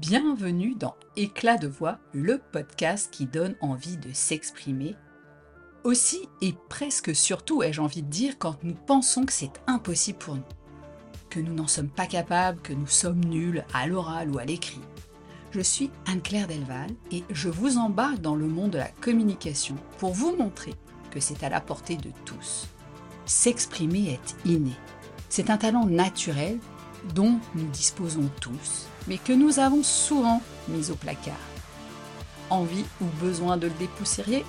Bienvenue dans Éclat de voix, le podcast qui donne envie de s'exprimer. Aussi et presque surtout, ai-je envie de dire, quand nous pensons que c'est impossible pour nous, que nous n'en sommes pas capables, que nous sommes nuls à l'oral ou à l'écrit. Je suis Anne-Claire Delval et je vous embarque dans le monde de la communication pour vous montrer que c'est à la portée de tous. S'exprimer est inné. C'est un talent naturel dont nous disposons tous, mais que nous avons souvent mis au placard. Envie ou besoin de le dépoussiérer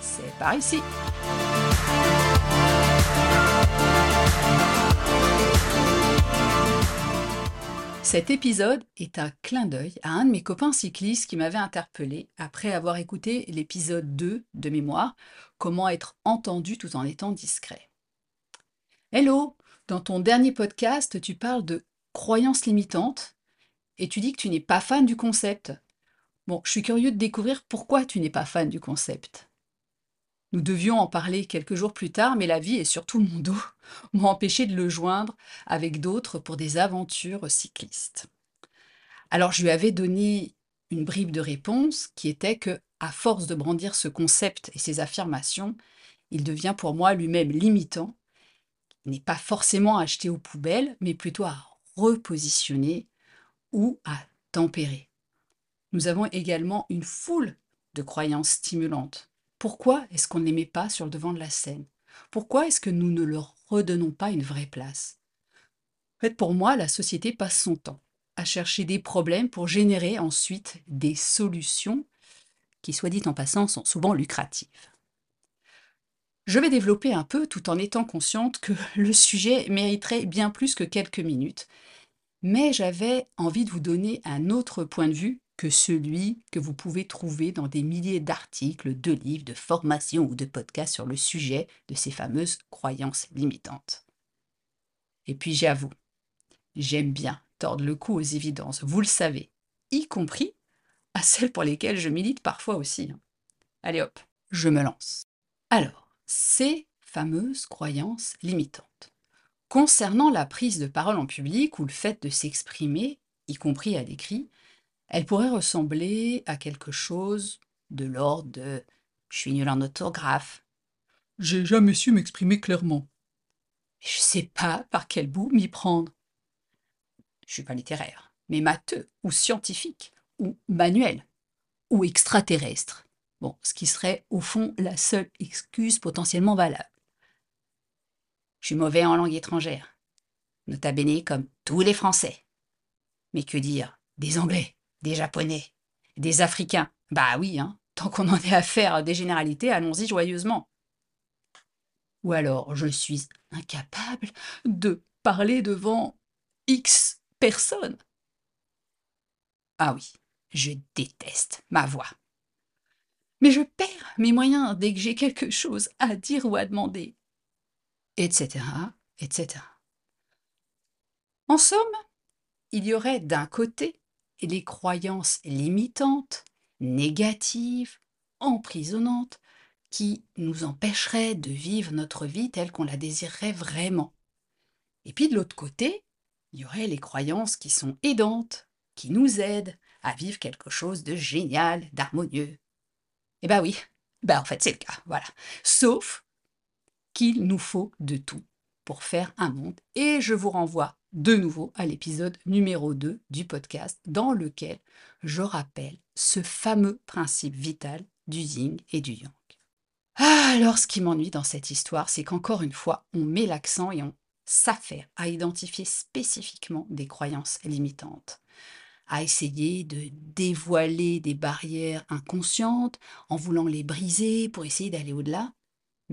C'est par ici. Cet épisode est un clin d'œil à un de mes copains cyclistes qui m'avait interpellé après avoir écouté l'épisode 2 de mémoire, Comment être entendu tout en étant discret. Hello, dans ton dernier podcast, tu parles de croyances limitantes et tu dis que tu n'es pas fan du concept. Bon, je suis curieux de découvrir pourquoi tu n'es pas fan du concept. Nous devions en parler quelques jours plus tard, mais la vie et surtout mon dos m'ont empêché de le joindre avec d'autres pour des aventures cyclistes. Alors je lui avais donné une bribe de réponse qui était que, à force de brandir ce concept et ses affirmations, il devient pour moi lui-même limitant. Il n'est pas forcément acheté aux poubelles, mais plutôt à repositionner ou à tempérer. Nous avons également une foule de croyances stimulantes. Pourquoi est-ce qu'on ne les met pas sur le devant de la scène? Pourquoi est-ce que nous ne leur redonnons pas une vraie place? Pour moi, la société passe son temps à chercher des problèmes pour générer ensuite des solutions qui, soit dit en passant, sont souvent lucratives. Je vais développer un peu tout en étant consciente que le sujet mériterait bien plus que quelques minutes, mais j'avais envie de vous donner un autre point de vue que celui que vous pouvez trouver dans des milliers d'articles, de livres, de formations ou de podcasts sur le sujet de ces fameuses croyances limitantes. Et puis j'avoue, j'aime bien tordre le cou aux évidences, vous le savez, y compris à celles pour lesquelles je milite parfois aussi. Hein. Allez hop, je me lance. Alors, ces fameuses croyances limitantes. Concernant la prise de parole en public ou le fait de s'exprimer, y compris à l'écrit, elle pourrait ressembler à quelque chose de l'ordre de je suis nul en orthographe. J'ai jamais su m'exprimer clairement. Je sais pas par quel bout m'y prendre. Je suis pas littéraire, mais matheux ou scientifique ou manuel ou extraterrestre. Bon, ce qui serait au fond la seule excuse potentiellement valable. Je suis mauvais en langue étrangère, nota bene comme tous les Français. Mais que dire? Des Anglais, des Japonais, des Africains Bah oui, hein, tant qu'on en est à faire des généralités, allons-y joyeusement. Ou alors, je suis incapable de parler devant X personnes. Ah oui, je déteste ma voix. Mais je perds mes moyens dès que j'ai quelque chose à dire ou à demander, etc., etc. En somme, il y aurait d'un côté les croyances limitantes, négatives, emprisonnantes, qui nous empêcheraient de vivre notre vie telle qu'on la désirerait vraiment. Et puis de l'autre côté, il y aurait les croyances qui sont aidantes, qui nous aident à vivre quelque chose de génial, d'harmonieux. Eh bien oui, ben en fait c'est le cas, voilà. Sauf qu'il nous faut de tout pour faire un monde. Et je vous renvoie de nouveau à l'épisode numéro 2 du podcast dans lequel je rappelle ce fameux principe vital du yin et du yang. Ah, alors ce qui m'ennuie dans cette histoire, c'est qu'encore une fois, on met l'accent et on s'affaire à identifier spécifiquement des croyances limitantes, à essayer de dévoiler des barrières inconscientes en voulant les briser pour essayer d'aller au-delà.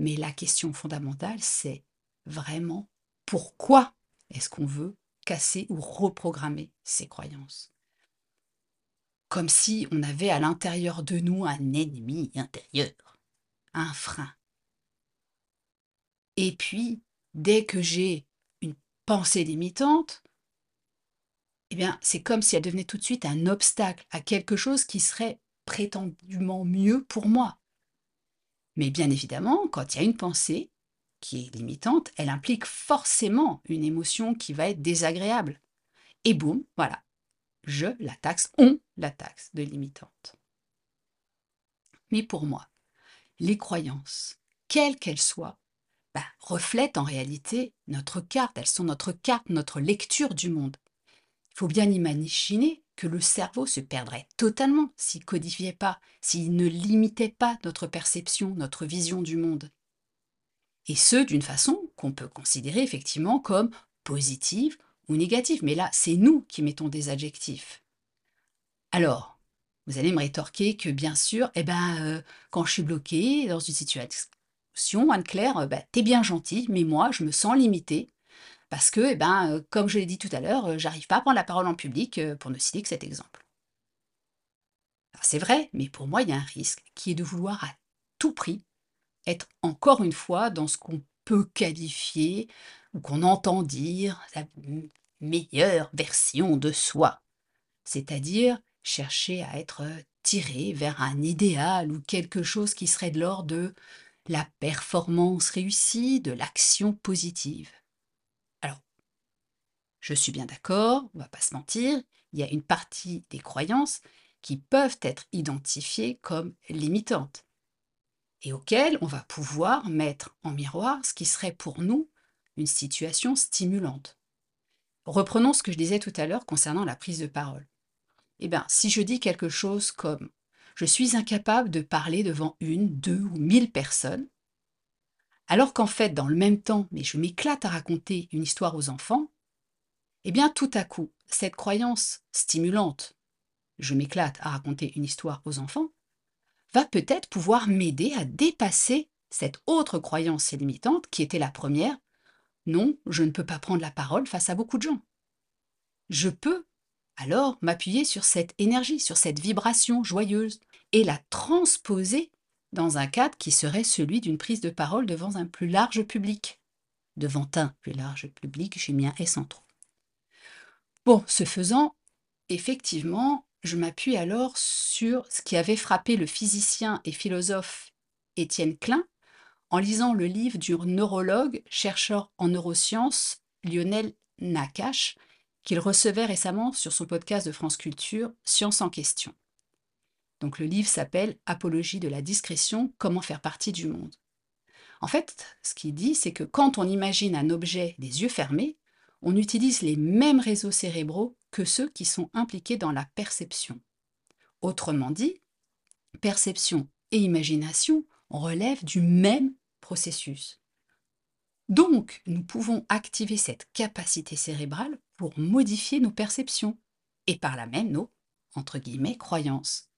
Mais la question fondamentale, c'est vraiment pourquoi est-ce qu'on veut casser ou reprogrammer ces croyances? Comme si on avait à l'intérieur de nous un ennemi intérieur, un frein. Et puis, dès que j'ai une pensée limitante, eh bien, c'est comme si elle devenait tout de suite un obstacle à quelque chose qui serait prétendument mieux pour moi. Mais bien évidemment, quand il y a une pensée, qui est limitante, elle implique forcément une émotion qui va être désagréable. Et boum, voilà. je la taxe, on la taxe de limitante. Mais pour moi, les croyances, quelles qu'elles soient, bah, reflètent en réalité notre carte, elles sont notre carte, notre lecture du monde. Il faut bien imaginer que le cerveau se perdrait totalement s'il codifiait pas, s'il ne limitait pas notre perception, notre vision du monde. Et ce, d'une façon qu'on peut considérer effectivement comme positive ou négative. Mais là, c'est nous qui mettons des adjectifs. Alors, vous allez me rétorquer que bien sûr, eh ben, euh, quand je suis bloquée dans une situation, Anne-Claire, euh, bah, t'es bien gentille, mais moi, je me sens limitée parce que, eh ben, euh, comme je l'ai dit tout à l'heure, j'arrive pas à prendre la parole en public, pour ne citer que cet exemple. C'est vrai, mais pour moi, il y a un risque qui est de vouloir à tout prix être encore une fois dans ce qu'on peut qualifier ou qu'on entend dire la meilleure version de soi, c'est-à-dire chercher à être tiré vers un idéal ou quelque chose qui serait de l'ordre de la performance réussie, de l'action positive. Je suis bien d'accord, on va pas se mentir, il y a une partie des croyances qui peuvent être identifiées comme limitantes et auxquelles on va pouvoir mettre en miroir ce qui serait pour nous une situation stimulante. Reprenons ce que je disais tout à l'heure concernant la prise de parole. Eh bien, si je dis quelque chose comme je suis incapable de parler devant une, deux ou mille personnes, alors qu'en fait, dans le même temps, mais je m'éclate à raconter une histoire aux enfants, eh bien, tout à coup, cette croyance stimulante, je m'éclate à raconter une histoire aux enfants, va peut-être pouvoir m'aider à dépasser cette autre croyance limitante qui était la première, non, je ne peux pas prendre la parole face à beaucoup de gens. Je peux alors m'appuyer sur cette énergie, sur cette vibration joyeuse, et la transposer dans un cadre qui serait celui d'une prise de parole devant un plus large public. Devant un plus large public, j'ai mis un S. Bon, ce faisant, effectivement, je m'appuie alors sur ce qui avait frappé le physicien et philosophe Étienne Klein en lisant le livre du neurologue, chercheur en neurosciences, Lionel Nakache, qu'il recevait récemment sur son podcast de France Culture, Science en question. Donc le livre s'appelle Apologie de la discrétion, comment faire partie du monde. En fait, ce qu'il dit, c'est que quand on imagine un objet des yeux fermés, on utilise les mêmes réseaux cérébraux que ceux qui sont impliqués dans la perception. Autrement dit, perception et imagination relèvent du même processus. Donc, nous pouvons activer cette capacité cérébrale pour modifier nos perceptions et par là même nos, entre guillemets, croyances.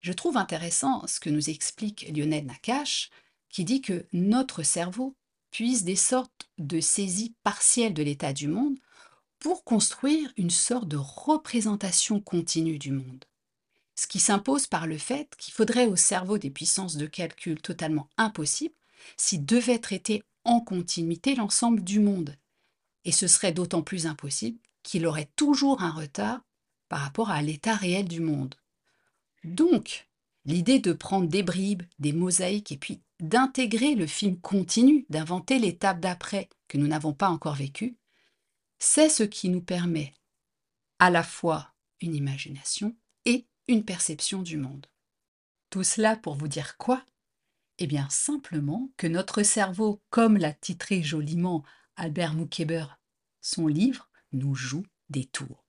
Je trouve intéressant ce que nous explique Lionel Nakache, qui dit que notre cerveau puise des sortes de saisies partielles de l'état du monde pour construire une sorte de représentation continue du monde ce qui s'impose par le fait qu'il faudrait au cerveau des puissances de calcul totalement impossibles s'il devait traiter en continuité l'ensemble du monde. Et ce serait d'autant plus impossible qu'il aurait toujours un retard par rapport à l'état réel du monde. Donc, l'idée de prendre des bribes, des mosaïques, et puis d'intégrer le film continu, d'inventer l'étape d'après que nous n'avons pas encore vécue, c'est ce qui nous permet à la fois une imagination et une perception du monde. Tout cela pour vous dire quoi? Eh bien simplement que notre cerveau, comme l'a titré joliment Albert Moukeber, son livre, nous joue des tours.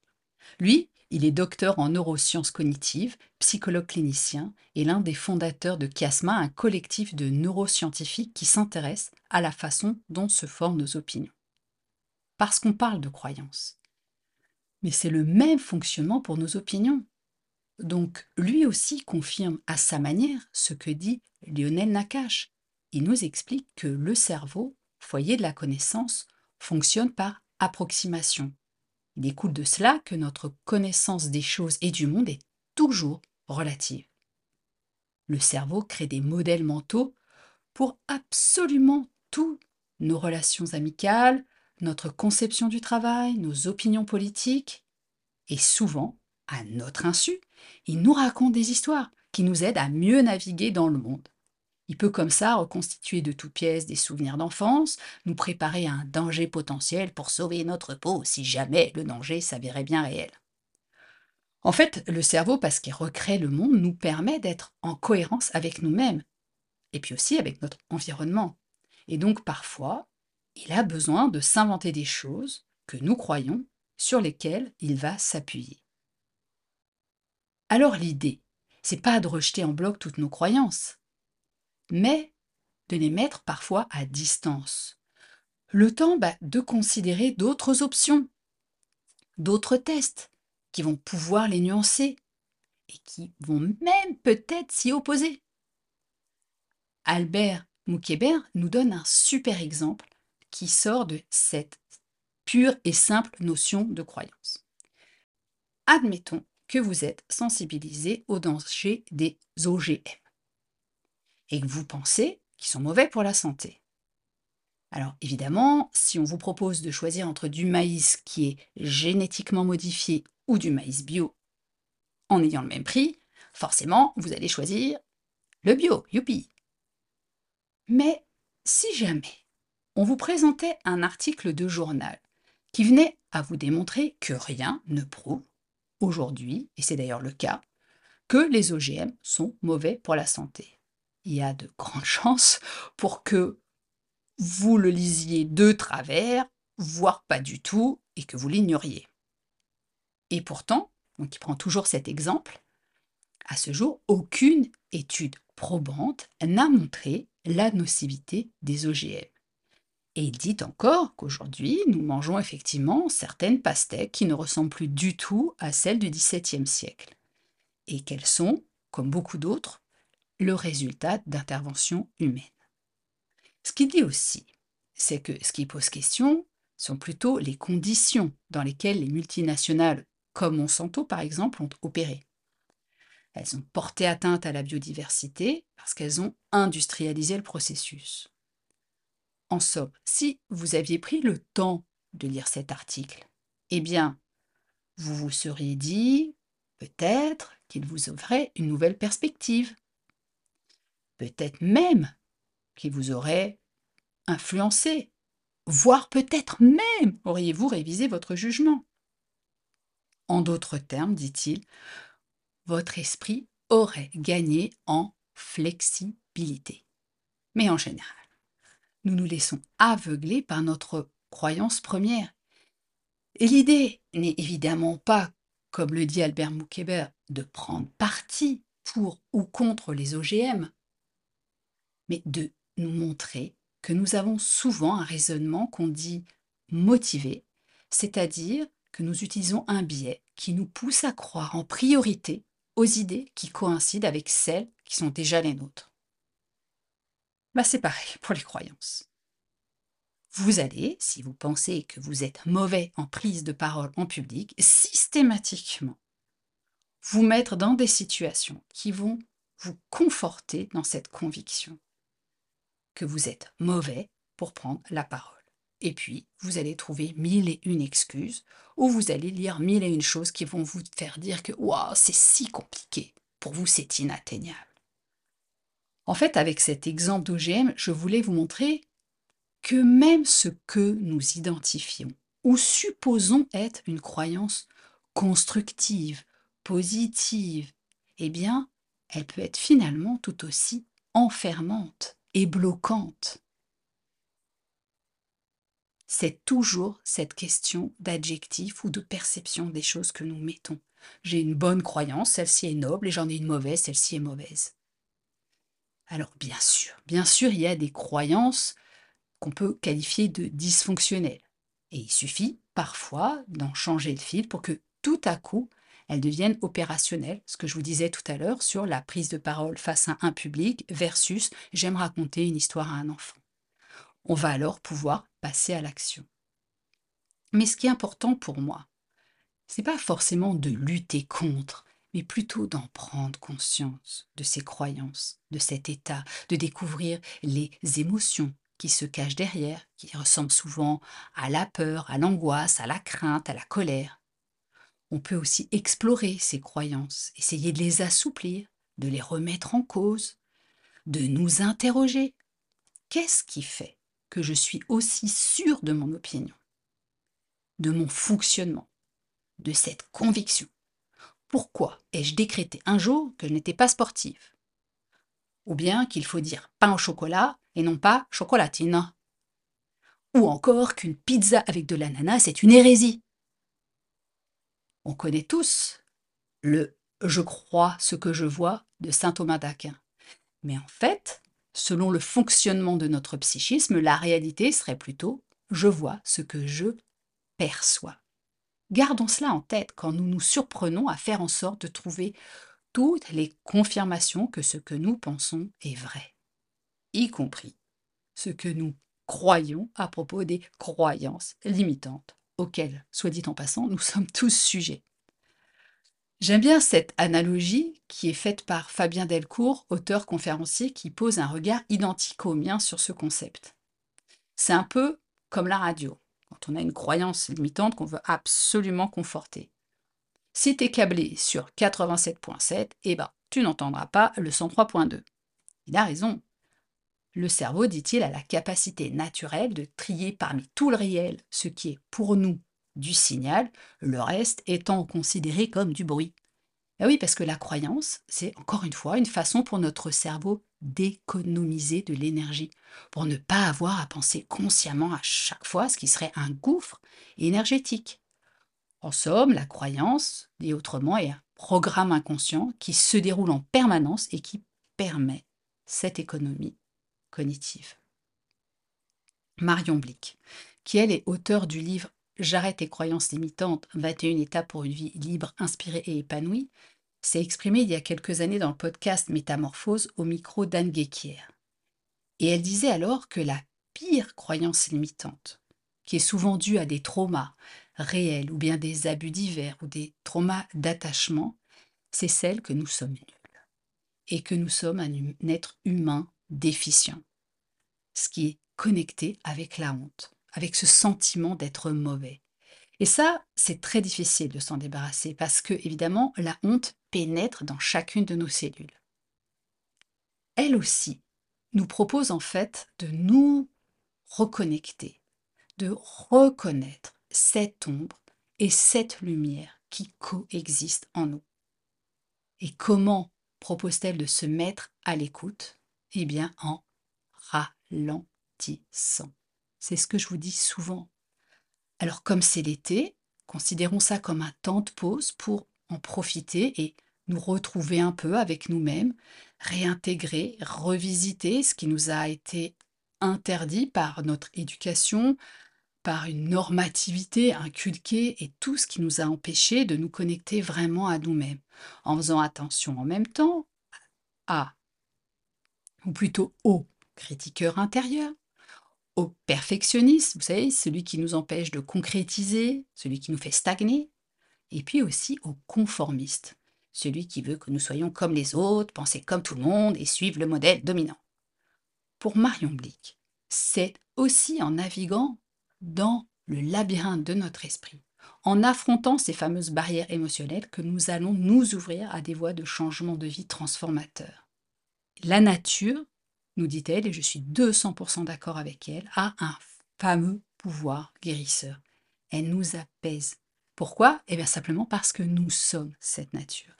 Lui, il est docteur en neurosciences cognitives, psychologue clinicien et l'un des fondateurs de Chiasma, un collectif de neuroscientifiques qui s'intéresse à la façon dont se forment nos opinions. Parce qu'on parle de croyances. Mais c'est le même fonctionnement pour nos opinions. Donc lui aussi confirme à sa manière ce que dit Lionel Nakache. Il nous explique que le cerveau, foyer de la connaissance, fonctionne par approximation. Il découle de cela que notre connaissance des choses et du monde est toujours relative. Le cerveau crée des modèles mentaux pour absolument toutes nos relations amicales, notre conception du travail, nos opinions politiques, et souvent, à notre insu, il nous raconte des histoires qui nous aident à mieux naviguer dans le monde. Il peut comme ça reconstituer de toutes pièces des souvenirs d'enfance, nous préparer à un danger potentiel pour sauver notre peau si jamais le danger s'avérait bien réel. En fait, le cerveau, parce qu'il recrée le monde, nous permet d'être en cohérence avec nous-mêmes et puis aussi avec notre environnement. Et donc parfois, il a besoin de s'inventer des choses que nous croyons sur lesquelles il va s'appuyer. Alors l'idée, c'est pas de rejeter en bloc toutes nos croyances, mais de les mettre parfois à distance. Le temps bah, de considérer d'autres options, d'autres tests qui vont pouvoir les nuancer et qui vont même peut-être s'y opposer. Albert Moukébert nous donne un super exemple qui sort de cette pure et simple notion de croyance. Admettons que vous êtes sensibilisé au danger des OGM et que vous pensez qu'ils sont mauvais pour la santé. Alors évidemment, si on vous propose de choisir entre du maïs qui est génétiquement modifié ou du maïs bio en ayant le même prix, forcément, vous allez choisir le bio, youpi. Mais si jamais on vous présentait un article de journal qui venait à vous démontrer que rien ne prouve aujourd'hui, et c'est d'ailleurs le cas, que les OGM sont mauvais pour la santé. Il y a de grandes chances pour que vous le lisiez de travers, voire pas du tout, et que vous l'ignoriez. Et pourtant, donc il prend toujours cet exemple, à ce jour, aucune étude probante n'a montré la nocivité des OGM. Et il dit encore qu'aujourd'hui, nous mangeons effectivement certaines pastèques qui ne ressemblent plus du tout à celles du XVIIe siècle, et qu'elles sont, comme beaucoup d'autres, le résultat d'interventions humaines. Ce qu'il dit aussi, c'est que ce qui pose question sont plutôt les conditions dans lesquelles les multinationales, comme Monsanto par exemple, ont opéré. Elles ont porté atteinte à la biodiversité parce qu'elles ont industrialisé le processus. En somme, si vous aviez pris le temps de lire cet article, eh bien, vous vous seriez dit peut-être qu'il vous offrait une nouvelle perspective. Peut-être même qu'il vous aurait influencé, voire peut-être même auriez-vous révisé votre jugement. En d'autres termes, dit-il, votre esprit aurait gagné en flexibilité. Mais en général, nous nous laissons aveugler par notre croyance première. Et l'idée n'est évidemment pas, comme le dit Albert Moukébert, de prendre parti pour ou contre les OGM, mais de nous montrer que nous avons souvent un raisonnement qu'on dit motivé, c'est-à-dire que nous utilisons un biais qui nous pousse à croire en priorité aux idées qui coïncident avec celles qui sont déjà les nôtres. Bah, c'est pareil pour les croyances. Vous allez, si vous pensez que vous êtes mauvais en prise de parole en public, systématiquement vous mettre dans des situations qui vont vous conforter dans cette conviction que vous êtes mauvais pour prendre la parole. Et puis, vous allez trouver mille et une excuses, ou vous allez lire mille et une choses qui vont vous faire dire que c'est si compliqué. Pour vous, c'est inatteignable. En fait, avec cet exemple d'OGM, je voulais vous montrer que même ce que nous identifions ou supposons être une croyance constructive, positive, eh bien, elle peut être finalement tout aussi enfermante et bloquante. C'est toujours cette question d'adjectif ou de perception des choses que nous mettons. J'ai une bonne croyance, celle-ci est noble, et j'en ai une mauvaise, celle-ci est mauvaise. Alors bien sûr, bien sûr, il y a des croyances qu'on peut qualifier de dysfonctionnelles. Et il suffit parfois d'en changer le fil pour que tout à coup, elles deviennent opérationnelles, ce que je vous disais tout à l'heure sur la prise de parole face à un public versus j'aime raconter une histoire à un enfant. On va alors pouvoir passer à l'action. Mais ce qui est important pour moi, c'est pas forcément de lutter contre, mais plutôt d'en prendre conscience de ses croyances, de cet état, de découvrir les émotions qui se cachent derrière, qui ressemblent souvent à la peur, à l'angoisse, à la crainte, à la colère. On peut aussi explorer ces croyances, essayer de les assouplir, de les remettre en cause, de nous interroger. Qu'est-ce qui fait que je suis aussi sûr de mon opinion, de mon fonctionnement, de cette conviction? Pourquoi ai-je décrété un jour que je n'étais pas sportive? Ou bien qu'il faut dire pain au chocolat et non pas chocolatine? Ou encore qu'une pizza avec de l'ananas c'est une hérésie? On connaît tous le je crois ce que je vois de saint Thomas d'Aquin. Mais en fait, selon le fonctionnement de notre psychisme, la réalité serait plutôt je vois ce que je perçois. Gardons cela en tête quand nous nous surprenons à faire en sorte de trouver toutes les confirmations que ce que nous pensons est vrai, y compris ce que nous croyons à propos des croyances limitantes auxquelles, soit dit en passant, nous sommes tous sujets. J'aime bien cette analogie qui est faite par Fabien Delcourt, auteur conférencier, qui pose un regard identique au mien sur ce concept. C'est un peu comme la radio, quand on a une croyance limitante qu'on veut absolument conforter. Si tu es câblé sur 87.7, eh ben, tu n'entendras pas le 103.2. Il a raison. Le cerveau, dit-il, a la capacité naturelle de trier parmi tout le réel ce qui est pour nous du signal, le reste étant considéré comme du bruit. Ah oui, parce que la croyance, c'est encore une fois une façon pour notre cerveau d'économiser de l'énergie, pour ne pas avoir à penser consciemment à chaque fois ce qui serait un gouffre énergétique. En somme, la croyance, dit autrement, est un programme inconscient qui se déroule en permanence et qui permet cette économie Marion Blick, qui elle est auteure du livre J'arrête les croyances limitantes, 21 étapes pour une vie libre, inspirée et épanouie, s'est exprimée il y a quelques années dans le podcast Métamorphose au micro d'Anne Guéquier. Et elle disait alors que la pire croyance limitante, qui est souvent due à des traumas réels ou bien des abus divers ou des traumas d'attachement, c'est celle que nous sommes nuls et que nous sommes un, être humain déficient, ce qui est connecté avec la honte avec ce sentiment d'être mauvais. Et ça, c'est très difficile de s'en débarrasser parce que, évidemment, la honte pénètre dans chacune de nos cellules. Elle aussi nous propose en fait de nous reconnecter, de reconnaître cette ombre et cette lumière qui coexistent en nous. Et comment propose-t-elle de se mettre à l'écoute? Eh bien en ralentissant. C'est ce que je vous dis souvent. Alors comme c'est l'été, considérons ça comme un temps de pause pour en profiter et nous retrouver un peu avec nous-mêmes, réintégrer, revisiter ce qui nous a été interdit par notre éducation, par une normativité inculquée et tout ce qui nous a empêchés de nous connecter vraiment à nous-mêmes, en faisant attention en même temps à, ou plutôt au critiqueur intérieur, au perfectionniste, vous savez, celui qui nous empêche de concrétiser, celui qui nous fait stagner, et puis aussi au conformiste, celui qui veut que nous soyons comme les autres, penser comme tout le monde et suivre le modèle dominant. Pour Marion Blick, c'est aussi en naviguant dans le labyrinthe de notre esprit, en affrontant ces fameuses barrières émotionnelles que nous allons nous ouvrir à des voies de changement de vie transformateurs. La nature nous dit-elle, et je suis 200% d'accord avec elle, a un fameux pouvoir guérisseur. Elle nous apaise. Pourquoi? Eh bien simplement parce que nous sommes cette nature.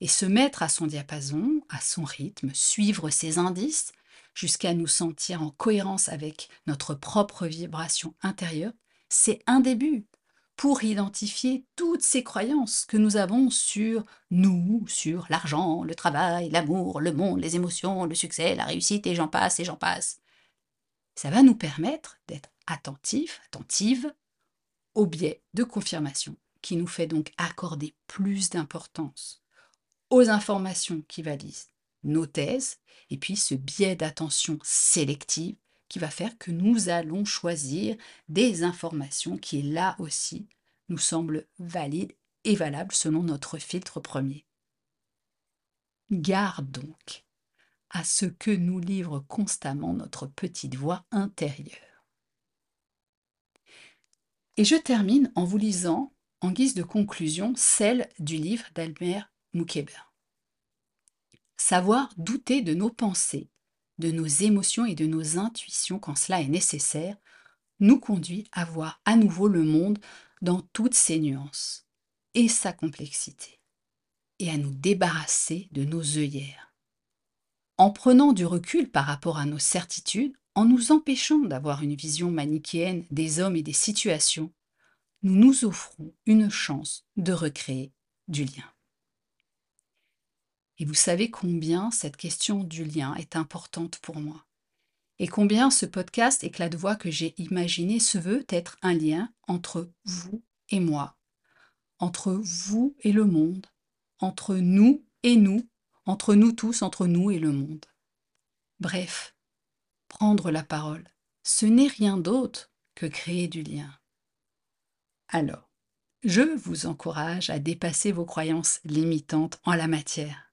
Et se mettre à son diapason, à son rythme, suivre ses indices, jusqu'à nous sentir en cohérence avec notre propre vibration intérieure, c'est un début pour identifier toutes ces croyances que nous avons sur nous, sur l'argent, le travail, l'amour, le monde, les émotions, le succès, la réussite, et j'en passe, et j'en passe. Ça va nous permettre d'être attentifs, attentives au biais de confirmation qui nous fait donc accorder plus d'importance aux informations qui valident nos thèses, et puis ce biais d'attention sélective qui va faire que nous allons choisir des informations qui, là aussi, nous semblent valides et valables selon notre filtre premier. Garde donc à ce que nous livre constamment notre petite voix intérieure. Et je termine en vous lisant, en guise de conclusion, celle du livre d'Albert Moukeber. Savoir douter de nos pensées de nos émotions et de nos intuitions quand cela est nécessaire, nous conduit à voir à nouveau le monde dans toutes ses nuances et sa complexité. et à nous débarrasser de nos œillères. En prenant du recul par rapport à nos certitudes, en nous empêchant d'avoir une vision manichéenne des hommes et des situations, nous nous offrons une chance de recréer du lien. Et vous savez combien cette question du lien est importante pour moi. Et combien ce podcast éclat de voix que j'ai imaginé se veut être un lien entre vous et moi, entre vous et le monde, entre nous et nous, entre nous tous, entre nous et le monde. Bref, prendre la parole, ce n'est rien d'autre que créer du lien. Alors, je vous encourage à dépasser vos croyances limitantes en la matière.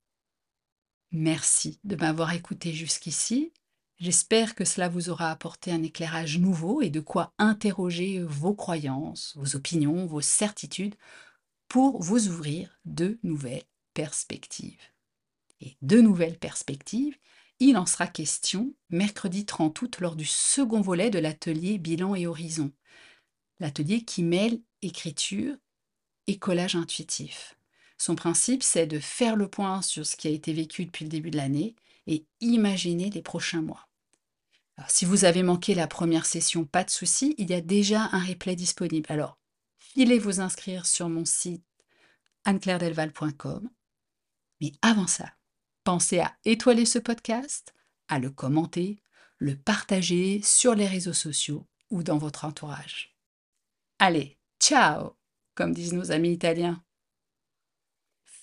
Merci de m'avoir écouté jusqu'ici J'espère que cela vous aura apporté un éclairage nouveau et de quoi interroger vos croyances, vos opinions, vos certitudes pour vous ouvrir de nouvelles perspectives. Et de nouvelles perspectives, il en sera question mercredi 30 août lors du second volet de l'atelier Bilan et Horizon. L'atelier qui mêle écriture et collage intuitif. Son principe, c'est de faire le point sur ce qui a été vécu depuis le début de l'année et imaginer les prochains mois. si vous avez manqué la première session, pas de souci, il y a déjà un replay disponible. Alors, filez vous inscrire sur mon site anneclairedelval.com. Mais avant ça, pensez à étoiler ce podcast, à le commenter, le partager sur les réseaux sociaux ou dans votre entourage. Allez, ciao, comme disent nos amis italiens.